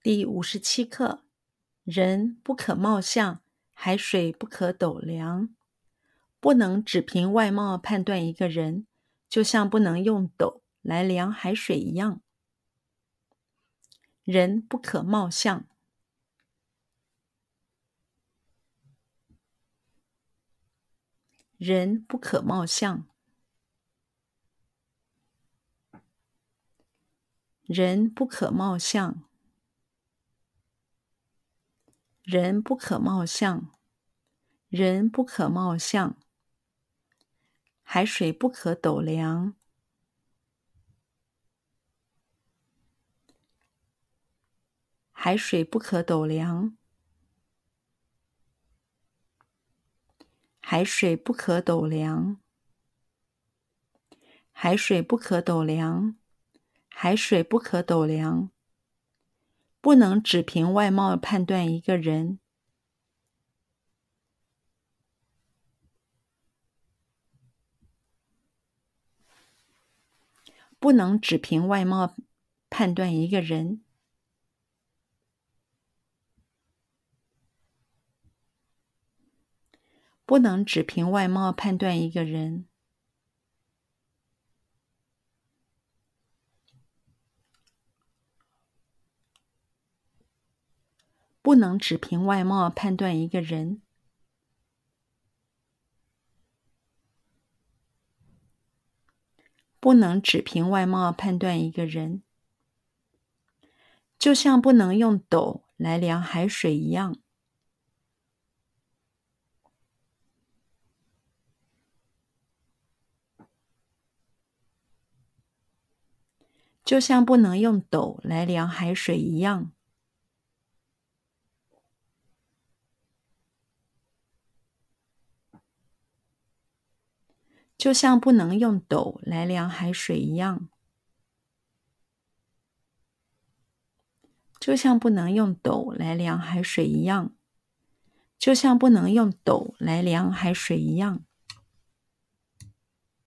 第五十七课：人不可貌相，海水不可斗量。不能只凭外貌判断一个人，就像不能用斗来量海水一样。人不可貌相，人不可貌相，人不可貌相。人不可貌相，人不可貌相。海水不可斗量，海水不可斗量。海水不可斗量，海水不可斗量，海水不可斗量。不能只凭外貌判断一个人，不能只凭外貌判断一个人，不能只凭外貌判断一个人。不能只凭外貌判断一个人，不能只凭外貌判断一个人，就像不能用斗来量海水一样，就像不能用斗来量海水一样。就像不能用斗来量海水一样，就像不能用斗来量海水一样，就像不能用斗来量海水一样。